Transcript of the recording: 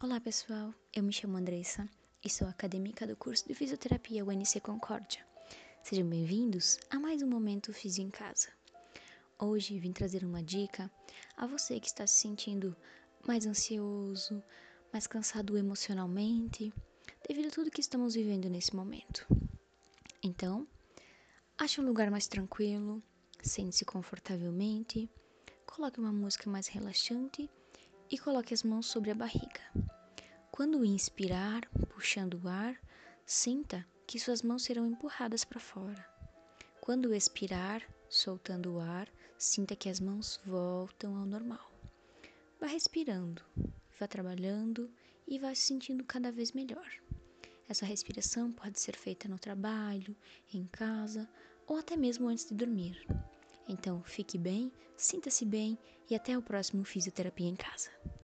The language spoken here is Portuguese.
Olá pessoal, eu me chamo Andressa e sou acadêmica do curso de Fisioterapia UNC Concórdia. Sejam bem-vindos a mais um Momento Fisio em Casa. Hoje vim trazer uma dica a você que está se sentindo mais ansioso, mais cansado emocionalmente, devido a tudo que estamos vivendo nesse momento. Então, ache um lugar mais tranquilo, sente-se confortavelmente, coloque uma música mais relaxante e coloque as mãos sobre a barriga. Quando inspirar, puxando o ar, sinta que suas mãos serão empurradas para fora. Quando expirar, soltando o ar, sinta que as mãos voltam ao normal. Vá respirando, vá trabalhando e vá se sentindo cada vez melhor. Essa respiração pode ser feita no trabalho, em casa ou até mesmo antes de dormir. Então, fique bem, sinta-se bem e até o próximo Fisioterapia em Casa.